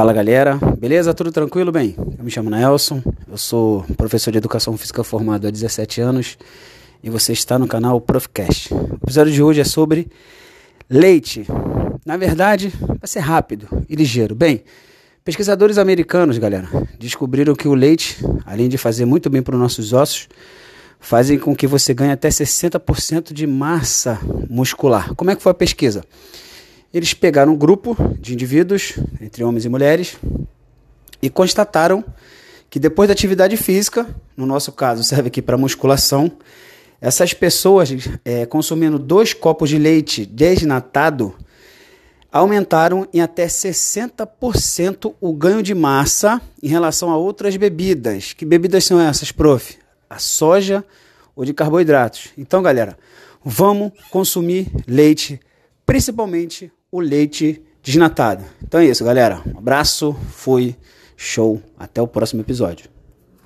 Fala galera, beleza? Tudo tranquilo? Bem, eu me chamo Nelson, eu sou professor de educação física formado há 17 anos e você está no canal Profcast. O episódio de hoje é sobre leite. Na verdade, vai ser rápido e ligeiro. Bem, pesquisadores americanos, galera, descobriram que o leite, além de fazer muito bem para os nossos ossos, fazem com que você ganhe até 60% de massa muscular. Como é que foi a pesquisa? Eles pegaram um grupo de indivíduos, entre homens e mulheres, e constataram que depois da atividade física, no nosso caso serve aqui para musculação, essas pessoas é, consumindo dois copos de leite desnatado aumentaram em até 60% o ganho de massa em relação a outras bebidas. Que bebidas são essas, prof? A soja ou de carboidratos. Então, galera, vamos consumir leite, principalmente o leite desnatado. Então é isso, galera. Um abraço, fui, show, até o próximo episódio.